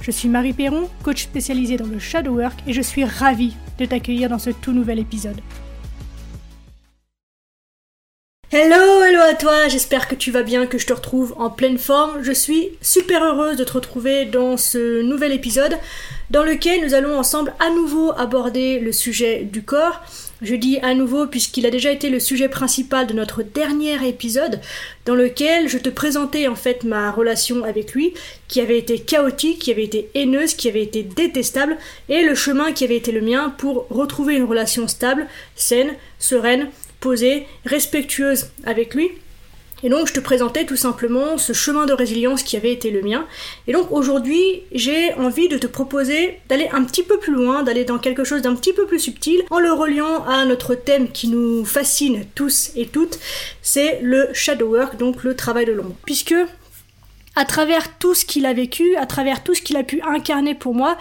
Je suis Marie Perron, coach spécialisée dans le shadow work et je suis ravie de t'accueillir dans ce tout nouvel épisode. Hello, hello à toi, j'espère que tu vas bien, que je te retrouve en pleine forme. Je suis super heureuse de te retrouver dans ce nouvel épisode dans lequel nous allons ensemble à nouveau aborder le sujet du corps. Je dis à nouveau puisqu'il a déjà été le sujet principal de notre dernier épisode dans lequel je te présentais en fait ma relation avec lui qui avait été chaotique, qui avait été haineuse, qui avait été détestable et le chemin qui avait été le mien pour retrouver une relation stable, saine, sereine, posée, respectueuse avec lui et donc je te présentais tout simplement ce chemin de résilience qui avait été le mien. Et donc aujourd'hui j'ai envie de te proposer d'aller un petit peu plus loin, d'aller dans quelque chose d'un petit peu plus subtil, en le reliant à notre thème qui nous fascine tous et toutes, c'est le shadow work, donc le travail de l'ombre. Puisque à travers tout ce qu'il a vécu, à travers tout ce qu'il a pu incarner pour moi,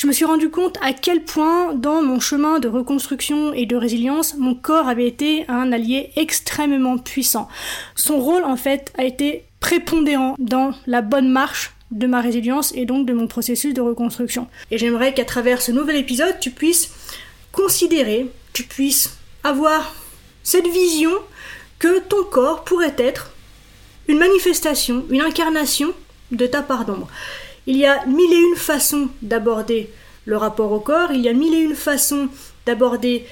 je me suis rendu compte à quel point dans mon chemin de reconstruction et de résilience, mon corps avait été un allié extrêmement puissant. Son rôle en fait a été prépondérant dans la bonne marche de ma résilience et donc de mon processus de reconstruction. Et j'aimerais qu'à travers ce nouvel épisode, tu puisses considérer, tu puisses avoir cette vision que ton corps pourrait être une manifestation, une incarnation de ta part d'ombre. Il y a mille et une façons d'aborder le rapport au corps, il y a mille et une façons d'aborder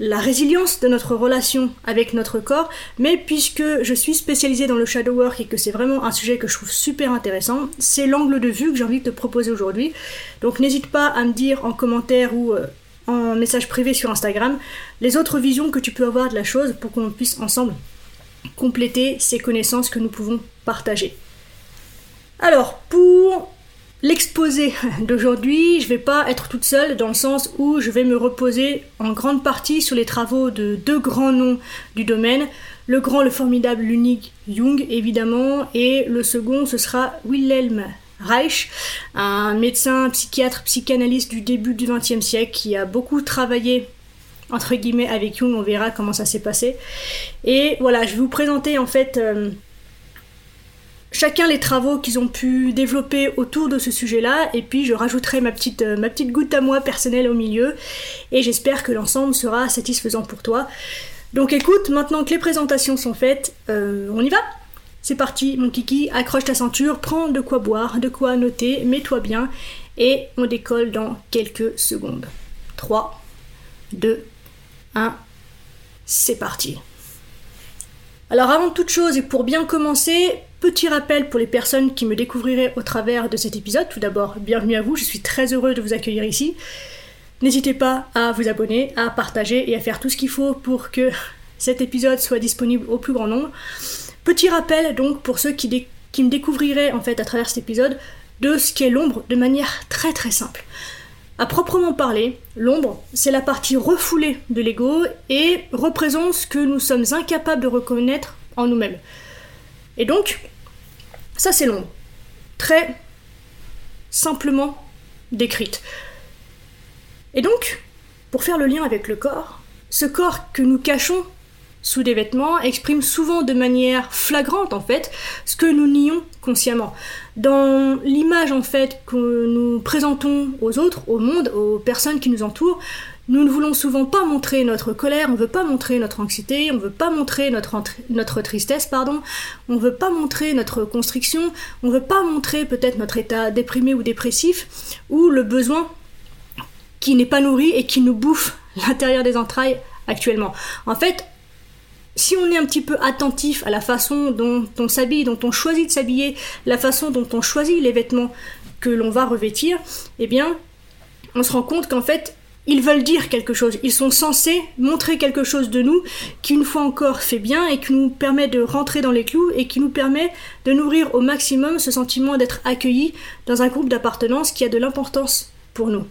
la résilience de notre relation avec notre corps, mais puisque je suis spécialisée dans le shadow work et que c'est vraiment un sujet que je trouve super intéressant, c'est l'angle de vue que j'ai envie de te proposer aujourd'hui. Donc n'hésite pas à me dire en commentaire ou euh, en message privé sur Instagram les autres visions que tu peux avoir de la chose pour qu'on puisse ensemble compléter ces connaissances que nous pouvons partager. Alors, pour L'exposé d'aujourd'hui, je vais pas être toute seule dans le sens où je vais me reposer en grande partie sur les travaux de deux grands noms du domaine. Le grand, le formidable, l'unique Jung évidemment, et le second ce sera Wilhelm Reich, un médecin, psychiatre, psychanalyste du début du XXe siècle qui a beaucoup travaillé entre guillemets avec Jung, on verra comment ça s'est passé. Et voilà, je vais vous présenter en fait euh, chacun les travaux qu'ils ont pu développer autour de ce sujet-là, et puis je rajouterai ma petite, euh, ma petite goutte à moi personnelle au milieu, et j'espère que l'ensemble sera satisfaisant pour toi. Donc écoute, maintenant que les présentations sont faites, euh, on y va C'est parti, mon kiki, accroche ta ceinture, prends de quoi boire, de quoi noter, mets-toi bien, et on décolle dans quelques secondes. 3, 2, 1, c'est parti. Alors avant toute chose et pour bien commencer, Petit rappel pour les personnes qui me découvriraient au travers de cet épisode. Tout d'abord, bienvenue à vous, je suis très heureux de vous accueillir ici. N'hésitez pas à vous abonner, à partager et à faire tout ce qu'il faut pour que cet épisode soit disponible au plus grand nombre. Petit rappel donc pour ceux qui, me découvriraient en fait à travers cet épisode de ce qu'est l'ombre de manière très très simple. À proprement parler, l'ombre, c'est la partie refoulée de l'ego et représente ce que nous sommes incapables de reconnaître en nous-mêmes. Et donc, ça, c'est l'ombre. Très simplement décrite. Et donc, pour faire le lien avec le corps, ce corps que nous cachons sous des vêtements exprime souvent de manière flagrante en fait ce que nous nions consciemment. Dans l'image en fait que nous présentons aux autres, au monde, aux personnes qui nous entourent, nous ne voulons souvent pas montrer notre colère, on ne veut pas montrer notre anxiété, on ne veut pas montrer notre, notre tristesse, pardon, on ne veut pas montrer notre constriction, on ne veut pas montrer peut-être notre état déprimé ou dépressif, ou le besoin qui n'est pas nourri et qui nous bouffe l'intérieur des entrailles actuellement. En fait, si on est un petit peu attentif à la façon dont on s'habille, dont on choisit de s'habiller, la façon dont on choisit les vêtements que l'on va revêtir, eh bien, on se rend compte qu'en fait, ils veulent dire quelque chose, ils sont censés montrer quelque chose de nous qui une fois encore fait bien et qui nous permet de rentrer dans les clous et qui nous permet de nourrir au maximum ce sentiment d'être accueillis dans un groupe d'appartenance qui a de l'importance pour nous.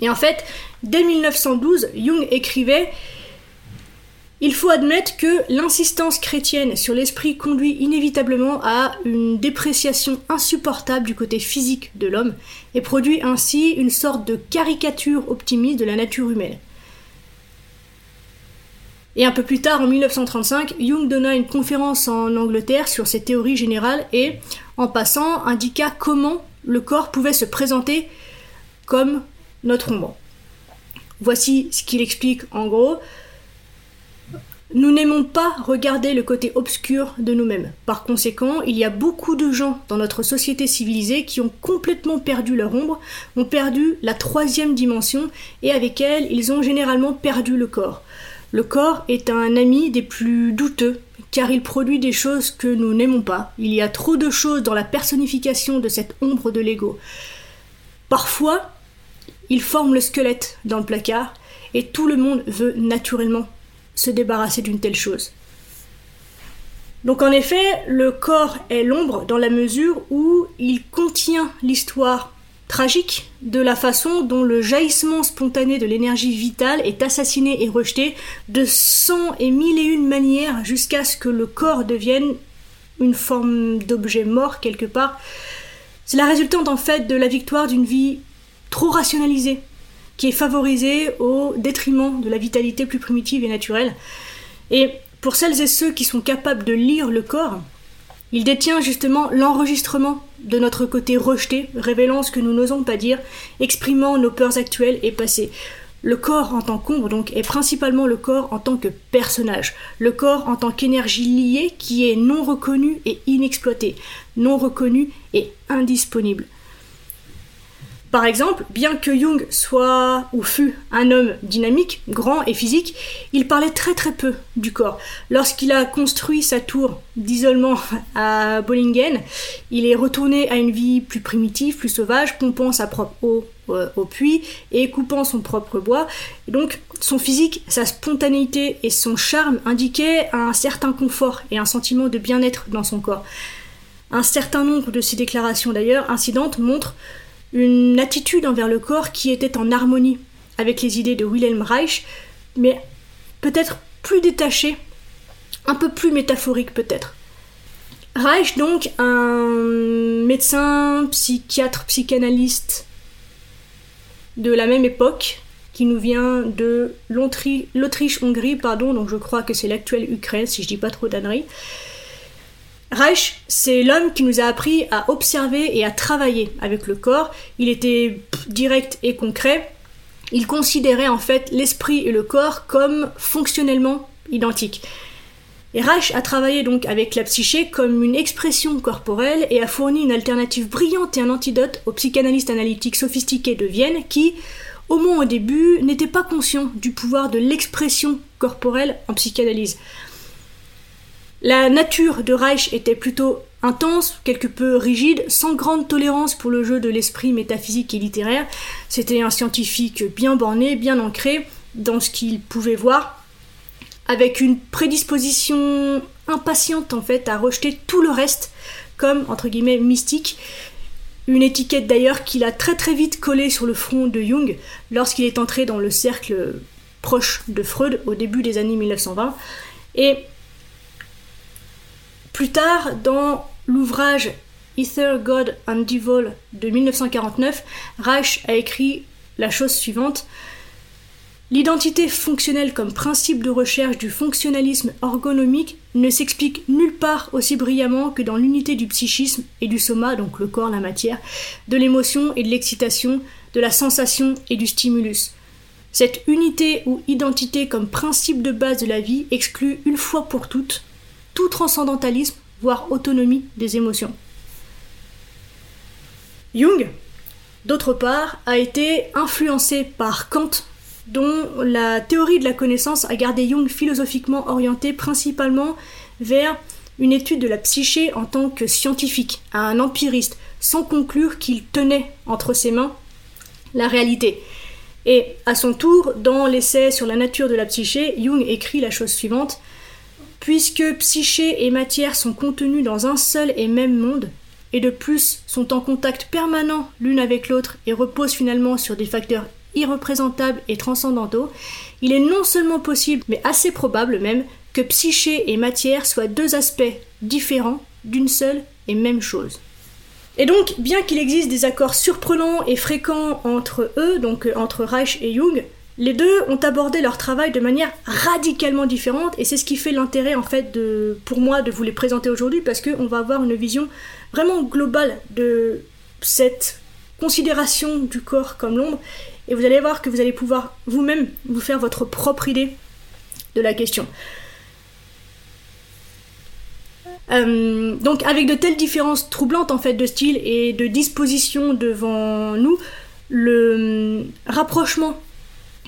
Et en fait, dès 1912, Jung écrivait il faut admettre que l'insistance chrétienne sur l'esprit conduit inévitablement à une dépréciation insupportable du côté physique de l'homme et produit ainsi une sorte de caricature optimiste de la nature humaine. Et un peu plus tard, en 1935, Jung donna une conférence en Angleterre sur ses théories générales et, en passant, indiqua comment le corps pouvait se présenter comme notre ombre. Voici ce qu'il explique en gros. Nous n'aimons pas regarder le côté obscur de nous-mêmes. Par conséquent, il y a beaucoup de gens dans notre société civilisée qui ont complètement perdu leur ombre, ont perdu la troisième dimension, et avec elle, ils ont généralement perdu le corps. Le corps est un ami des plus douteux, car il produit des choses que nous n'aimons pas. Il y a trop de choses dans la personnification de cette ombre de l'ego. Parfois, il forme le squelette dans le placard, et tout le monde veut naturellement se débarrasser d'une telle chose. Donc en effet, le corps est l'ombre dans la mesure où il contient l'histoire tragique de la façon dont le jaillissement spontané de l'énergie vitale est assassiné et rejeté de cent et mille et une manières jusqu'à ce que le corps devienne une forme d'objet mort quelque part. C'est la résultante en fait de la victoire d'une vie trop rationalisée, qui est favorisé au détriment de la vitalité plus primitive et naturelle. Et pour celles et ceux qui sont capables de lire le corps, il détient justement l'enregistrement de notre côté rejeté, révélant ce que nous n'osons pas dire, exprimant nos peurs actuelles et passées. Le corps en tant qu'ombre, donc, est principalement le corps en tant que personnage, le corps en tant qu'énergie liée qui est non reconnue et inexploitée, non reconnue et indisponible. Par exemple, bien que Jung soit ou fût un homme dynamique, grand et physique, il parlait très très peu du corps. Lorsqu'il a construit sa tour d'isolement à Bollingen, il est retourné à une vie plus primitive, plus sauvage, pompant sa propre eau euh, au puits et coupant son propre bois. donc son physique, sa spontanéité et son charme indiquaient un certain confort et un sentiment de bien-être dans son corps. Un certain nombre de ces déclarations d'ailleurs incidentes montrent une attitude envers le corps qui était en harmonie avec les idées de Wilhelm Reich, mais peut-être plus détachée, un peu plus métaphorique peut-être. Reich, donc, un médecin, psychiatre, psychanalyste de la même époque, qui nous vient de l'Autriche-Hongrie, pardon, donc je crois que c'est l'actuelle Ukraine, si je dis pas trop d'anneries. Reich, c'est l'homme qui nous a appris à observer et à travailler avec le corps. Il était direct et concret. Il considérait en fait l'esprit et le corps comme fonctionnellement identiques. Et Reich a travaillé donc avec la psyché comme une expression corporelle et a fourni une alternative brillante et un antidote aux psychanalystes analytiques sophistiqués de Vienne qui, au moins au début, n'étaient pas conscients du pouvoir de l'expression corporelle en psychanalyse. La nature de Reich était plutôt intense, quelque peu rigide, sans grande tolérance pour le jeu de l'esprit métaphysique et littéraire. C'était un scientifique bien borné, bien ancré dans ce qu'il pouvait voir, avec une prédisposition impatiente en fait à rejeter tout le reste comme entre guillemets mystique. Une étiquette d'ailleurs qu'il a très très vite collée sur le front de Jung lorsqu'il est entré dans le cercle proche de Freud au début des années 1920. Et plus tard, dans l'ouvrage Ether, God and Devil de 1949, Reich a écrit la chose suivante. L'identité fonctionnelle comme principe de recherche du fonctionnalisme ergonomique ne s'explique nulle part aussi brillamment que dans l'unité du psychisme et du soma, donc le corps, la matière, de l'émotion et de l'excitation, de la sensation et du stimulus. Cette unité ou identité comme principe de base de la vie exclut une fois pour toutes tout transcendantalisme, voire autonomie des émotions. Jung, d'autre part, a été influencé par Kant, dont la théorie de la connaissance a gardé Jung philosophiquement orienté principalement vers une étude de la psyché en tant que scientifique, à un empiriste, sans conclure qu'il tenait entre ses mains la réalité. Et à son tour, dans l'essai sur la nature de la psyché, Jung écrit la chose suivante puisque psyché et matière sont contenus dans un seul et même monde, et de plus sont en contact permanent l'une avec l'autre et reposent finalement sur des facteurs irreprésentables et transcendantaux, il est non seulement possible, mais assez probable même, que psyché et matière soient deux aspects différents d'une seule et même chose. Et donc, bien qu'il existe des accords surprenants et fréquents entre eux, donc euh, entre Reich et Jung, les deux ont abordé leur travail de manière radicalement différente et c'est ce qui fait l'intérêt en fait de, pour moi de vous les présenter aujourd'hui parce qu'on va avoir une vision vraiment globale de cette considération du corps comme l'ombre et vous allez voir que vous allez pouvoir vous-même vous faire votre propre idée de la question. Euh, donc avec de telles différences troublantes en fait de style et de disposition devant nous, le rapprochement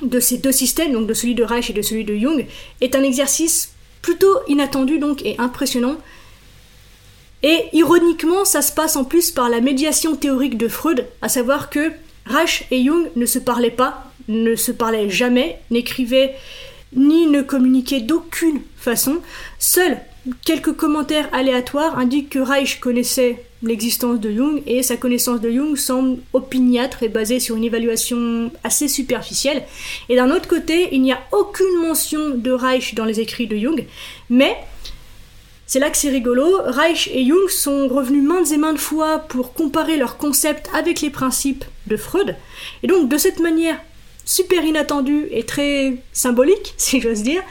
de ces deux systèmes, donc de celui de Reich et de celui de Jung, est un exercice plutôt inattendu donc et impressionnant. Et ironiquement, ça se passe en plus par la médiation théorique de Freud, à savoir que Reich et Jung ne se parlaient pas, ne se parlaient jamais, n'écrivaient ni ne communiquaient d'aucune façon. Seuls quelques commentaires aléatoires indiquent que Reich connaissait l'existence de Jung et sa connaissance de Jung semble opiniâtre et basée sur une évaluation assez superficielle. Et d'un autre côté, il n'y a aucune mention de Reich dans les écrits de Jung, mais c'est là que c'est rigolo, Reich et Jung sont revenus maintes et maintes fois pour comparer leurs concepts avec les principes de Freud, et donc de cette manière super inattendue et très symbolique, si j'ose dire,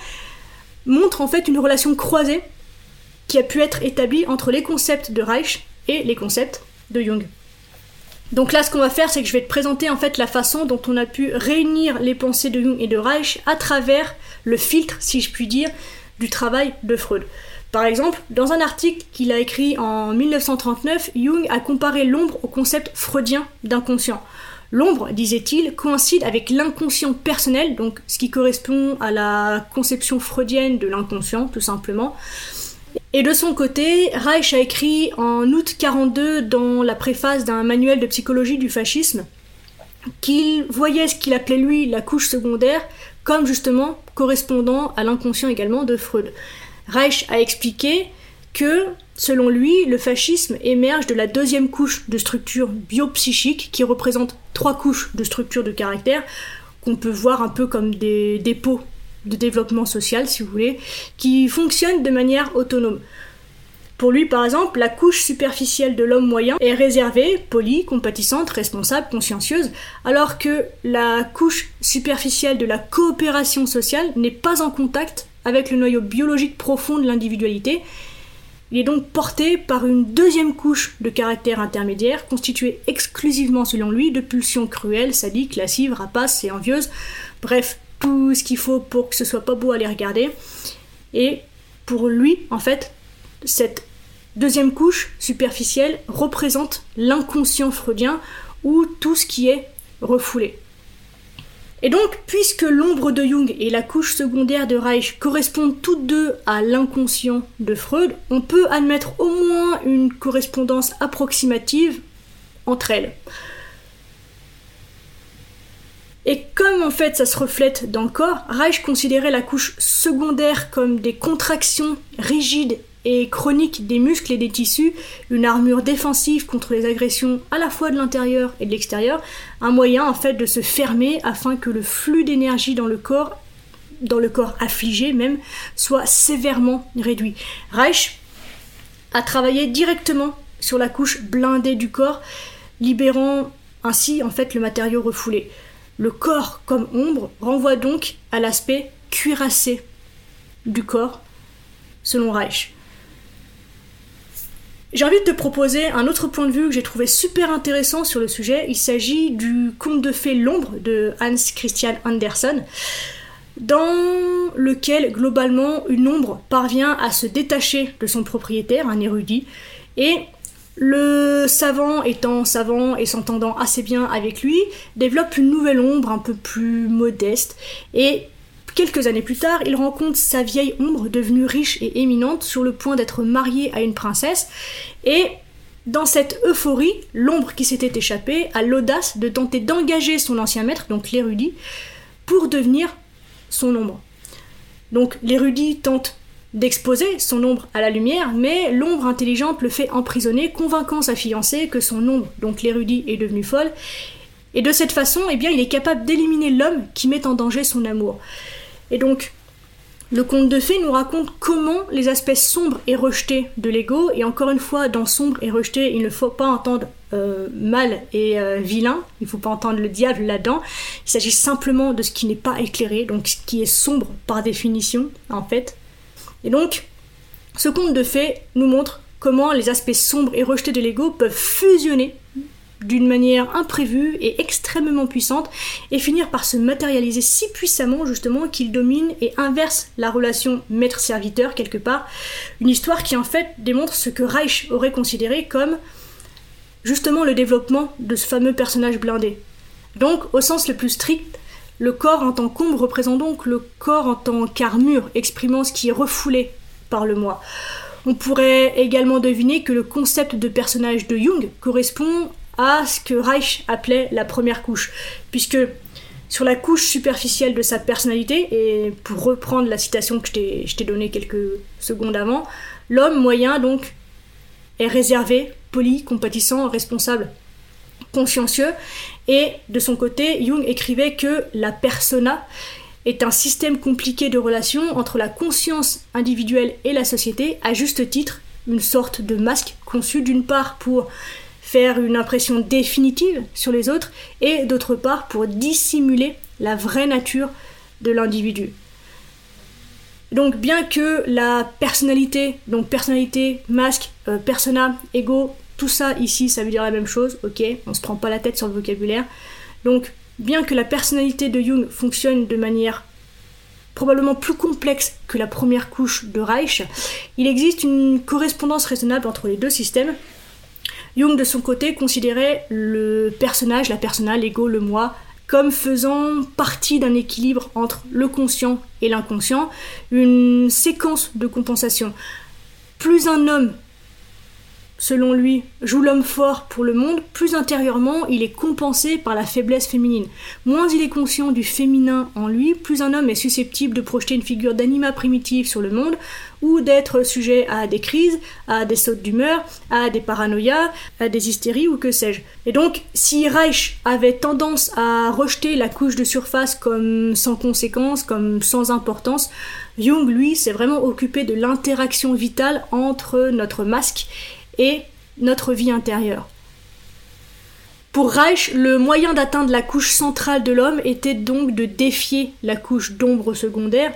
montre en fait une relation croisée a pu être établie entre les concepts de Reich et les concepts de Jung. Donc là, ce qu'on va faire, c'est que je vais te présenter en fait la façon dont on a pu réunir les pensées de Jung et de Reich à travers le filtre, si je puis dire, du travail de Freud. Par exemple, dans un article qu'il a écrit en 1939, Jung a comparé l'ombre au concept freudien d'inconscient. L'ombre, disait-il, coïncide avec l'inconscient personnel, donc ce qui correspond à la conception freudienne de l'inconscient, tout simplement. Et de son côté, Reich a écrit en août 42 dans la préface d'un manuel de psychologie du fascisme qu'il voyait ce qu'il appelait lui la couche secondaire comme justement correspondant à l'inconscient également de Freud. Reich a expliqué que, selon lui, le fascisme émerge de la deuxième couche de structure biopsychique qui représente trois couches de structure de caractère qu'on peut voir un peu comme des dépôts de développement social, si vous voulez, qui fonctionne de manière autonome. Pour lui, par exemple, la couche superficielle de l'homme moyen est réservée, polie, compatissante, responsable, consciencieuse, alors que la couche superficielle de la coopération sociale n'est pas en contact avec le noyau biologique profond de l'individualité. Il est donc porté par une deuxième couche de caractère intermédiaire, constituée exclusivement, selon lui, de pulsions cruelles, sadiques, lascives, rapaces et envieuses, bref, tout ce qu'il faut pour que ce soit pas beau à les regarder. Et pour lui, en fait, cette deuxième couche superficielle représente l'inconscient freudien ou tout ce qui est refoulé. Et donc, puisque l'ombre de Jung et la couche secondaire de Reich correspondent toutes deux à l'inconscient de Freud, on peut admettre au moins une correspondance approximative entre elles. Et comme en fait ça se reflète dans le corps, Reich considérait la couche secondaire comme des contractions rigides et chroniques des muscles et des tissus, une armure défensive contre les agressions à la fois de l'intérieur et de l'extérieur, un moyen en fait de se fermer afin que le flux d'énergie dans le corps, dans le corps affligé même, soit sévèrement réduit. Reich a travaillé directement sur la couche blindée du corps, libérant ainsi en fait le matériau refoulé. Le corps comme ombre renvoie donc à l'aspect cuirassé du corps, selon Reich. J'ai envie de te proposer un autre point de vue que j'ai trouvé super intéressant sur le sujet. Il s'agit du conte de fées L'ombre de Hans Christian Andersen, dans lequel globalement une ombre parvient à se détacher de son propriétaire, un érudit, et le savant étant savant et s'entendant assez bien avec lui, développe une nouvelle ombre un peu plus modeste et quelques années plus tard, il rencontre sa vieille ombre devenue riche et éminente sur le point d'être mariée à une princesse et dans cette euphorie, l'ombre qui s'était échappée a l'audace de tenter d'engager son ancien maître, donc l'érudit, pour devenir son ombre. Donc l'érudit tente d'exposer son ombre à la lumière, mais l'ombre intelligente le fait emprisonner, convainquant sa fiancée que son ombre, donc l'érudit, est devenue folle, Et de cette façon, eh bien, il est capable d'éliminer l'homme qui met en danger son amour. Et donc, le conte de fées nous raconte comment les aspects sombres et rejetés de l'ego, et encore une fois, dans sombre et rejeté, il ne faut pas entendre euh, mal et euh, vilain, il ne faut pas entendre le diable là-dedans, il s'agit simplement de ce qui n'est pas éclairé, donc ce qui est sombre par définition, en fait. Et donc, ce conte de fées nous montre comment les aspects sombres et rejetés de l'ego peuvent fusionner d'une manière imprévue et extrêmement puissante et finir par se matérialiser si puissamment justement qu'il domine et inverse la relation maître-serviteur quelque part. Une histoire qui en fait démontre ce que Reich aurait considéré comme justement le développement de ce fameux personnage blindé. Donc au sens le plus strict, le corps en tant qu'ombre représente donc le corps en tant qu'armure, exprimant ce qui est refoulé par le moi. On pourrait également deviner que le concept de personnage de Jung correspond à ce que Reich appelait la première couche, puisque sur la couche superficielle de sa personnalité, et pour reprendre la citation que je t'ai donnée quelques secondes avant, l'homme moyen donc est réservé, poli, compatissant, responsable, consciencieux, et de son côté, Jung écrivait que la persona est un système compliqué de relations entre la conscience individuelle et la société, à juste titre, une sorte de masque conçu d'une part pour faire une impression définitive sur les autres et d'autre part pour dissimuler la vraie nature de l'individu. Donc bien que la personnalité, donc personnalité, masque, euh, persona, ego, tout ça ici ça veut dire la même chose, ok, on se prend pas la tête sur le vocabulaire. Donc bien que la personnalité de Jung fonctionne de manière probablement plus complexe que la première couche de Reich, il existe une correspondance raisonnable entre les deux systèmes Jung, de son côté, considérait le personnage, la persona, l'ego, le moi, comme faisant partie d'un équilibre entre le conscient et l'inconscient, une séquence de compensation. Plus un homme selon lui, joue l'homme fort pour le monde, plus intérieurement il est compensé par la faiblesse féminine. Moins il est conscient du féminin en lui, plus un homme est susceptible de projeter une figure d'anima primitive sur le monde, ou d'être sujet à des crises, à des sautes d'humeur, à des paranoïas, à des hystéries ou que sais-je. Et donc, si Reich avait tendance à rejeter la couche de surface comme sans conséquence, comme sans importance, Jung, lui, s'est vraiment occupé de l'interaction vitale entre notre masque et notre vie intérieure. Pour Reich, le moyen d'atteindre la couche centrale de l'homme était donc de défier la couche d'ombre secondaire,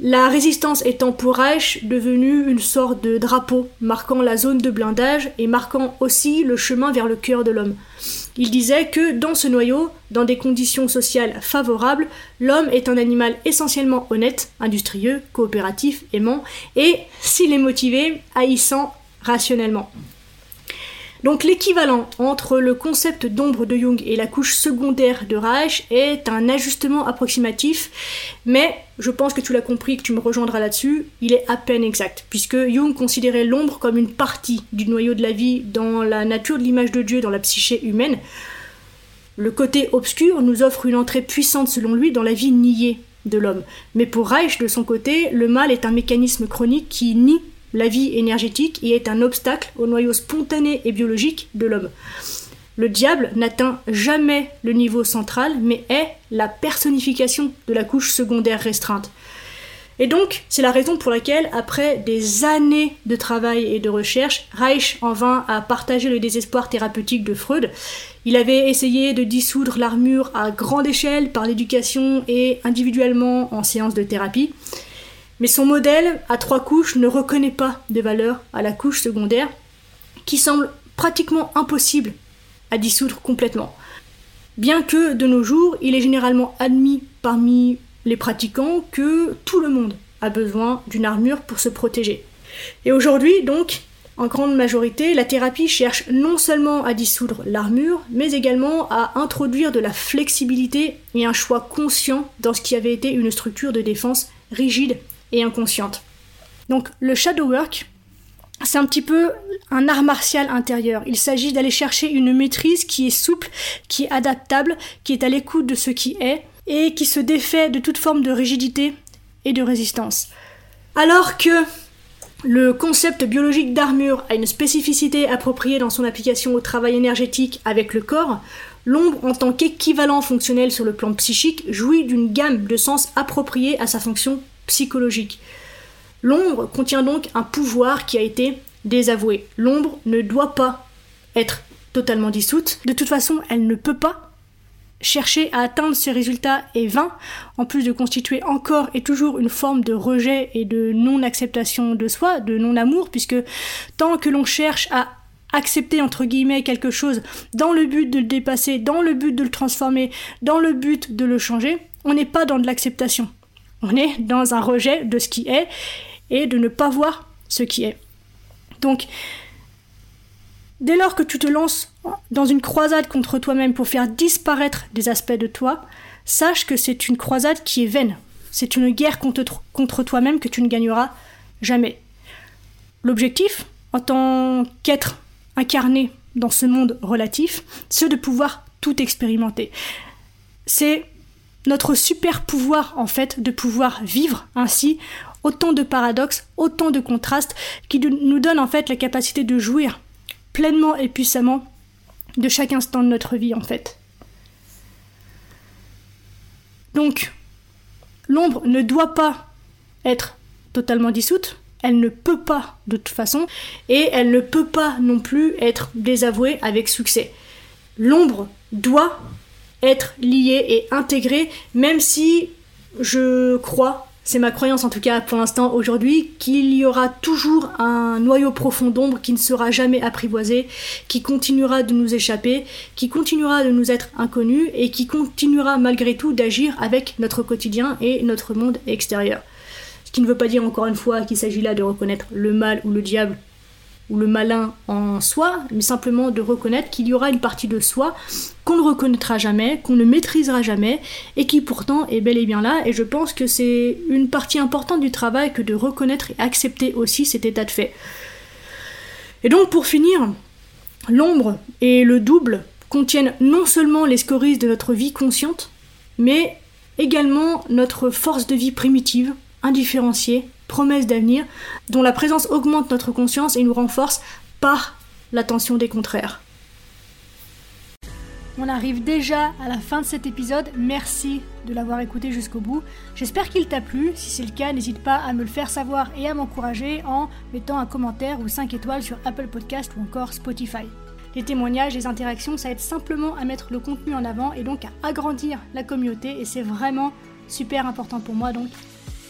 la résistance étant pour Reich devenue une sorte de drapeau marquant la zone de blindage et marquant aussi le chemin vers le cœur de l'homme. Il disait que dans ce noyau, dans des conditions sociales favorables, l'homme est un animal essentiellement honnête, industrieux, coopératif, aimant, et, s'il est motivé, haïssant rationnellement. Donc l'équivalent entre le concept d'ombre de Jung et la couche secondaire de Reich est un ajustement approximatif, mais je pense que tu l'as compris, que tu me rejoindras là-dessus, il est à peine exact, puisque Jung considérait l'ombre comme une partie du noyau de la vie dans la nature de l'image de Dieu, dans la psyché humaine. Le côté obscur nous offre une entrée puissante selon lui dans la vie niée de l'homme. Mais pour Reich, de son côté, le mal est un mécanisme chronique qui nie la vie énergétique y est un obstacle au noyau spontané et biologique de l'homme. Le diable n'atteint jamais le niveau central, mais est la personnification de la couche secondaire restreinte. Et donc, c'est la raison pour laquelle, après des années de travail et de recherche, Reich en vint à partager le désespoir thérapeutique de Freud. Il avait essayé de dissoudre l'armure à grande échelle par l'éducation et individuellement en séance de thérapie. Mais son modèle à trois couches ne reconnaît pas de valeur à la couche secondaire, qui semble pratiquement impossible à dissoudre complètement. Bien que de nos jours, il est généralement admis parmi les pratiquants que tout le monde a besoin d'une armure pour se protéger. Et aujourd'hui, donc, en grande majorité, la thérapie cherche non seulement à dissoudre l'armure, mais également à introduire de la flexibilité et un choix conscient dans ce qui avait été une structure de défense rigide inconsciente. Donc le shadow work, c'est un petit peu un art martial intérieur. Il s'agit d'aller chercher une maîtrise qui est souple, qui est adaptable, qui est à l'écoute de ce qui est, et qui se défait de toute forme de rigidité et de résistance. Alors que Le concept biologique d'armure a une spécificité appropriée dans son application au travail énergétique avec le corps. L'ombre, en tant qu'équivalent fonctionnel sur le plan psychique, jouit d'une gamme de sens appropriés à sa fonction psychologique. L'ombre contient donc un pouvoir qui a été désavoué. L'ombre ne doit pas être totalement dissoute. De toute façon, elle ne peut pas chercher à atteindre ce résultat est vain, en plus de constituer encore et toujours une forme de rejet et de non-acceptation de soi, de non-amour, puisque tant que l'on cherche à accepter entre guillemets quelque chose dans le but de le dépasser, dans le but de le transformer, dans le but de le changer, on n'est pas dans de l'acceptation. On est dans un rejet de ce qui est et de ne pas voir ce qui est. Donc, dès lors que tu te lances dans une croisade contre toi-même pour faire disparaître des aspects de toi, sache que c'est une croisade qui est vaine. C'est une guerre contre, toi-même que tu ne gagneras jamais. L'objectif, en tant qu'être incarné dans ce monde relatif, c'est de pouvoir tout expérimenter. C'est notre super pouvoir, en fait, de pouvoir vivre ainsi autant de paradoxes, autant de contrastes qui nous donnent en fait la capacité de jouir pleinement et puissamment de chaque instant de notre vie en fait. Donc, l'ombre ne doit pas être totalement dissoute, elle ne peut pas de toute façon, et elle ne peut pas non plus être désavouée avec succès. L'ombre doit être liée et intégrée, même si je crois c'est ma croyance en tout cas pour l'instant aujourd'hui, qu'il y aura toujours un noyau profond d'ombre qui ne sera jamais apprivoisé, qui continuera de nous échapper, qui continuera de nous être inconnu et qui continuera malgré tout d'agir avec notre quotidien et notre monde extérieur. Ce qui ne veut pas dire encore une fois qu'il s'agit là de reconnaître le mal ou le diable ou le malin en soi, mais simplement de reconnaître qu'il y aura une partie de soi qu'on ne reconnaîtra jamais, qu'on ne maîtrisera jamais, et qui pourtant est bel et bien là, et je pense que c'est une partie importante du travail que de reconnaître et accepter aussi cet état de fait. Et donc pour finir, l'ombre et le double contiennent non seulement les scories de notre vie consciente, mais également notre force de vie primitive, indifférenciée, promesse d'avenir, dont la présence augmente notre conscience et nous renforce par l'attention des contraires. On arrive déjà à la fin de cet épisode. Merci de l'avoir écouté jusqu'au bout. J'espère qu'il t'a plu. Si c'est le cas, n'hésite pas à me le faire savoir et à m'encourager en mettant un commentaire ou 5 étoiles sur Apple Podcast ou encore Spotify. Les témoignages, les interactions, ça aide simplement à mettre le contenu en avant et donc à agrandir la communauté et c'est vraiment super important pour moi donc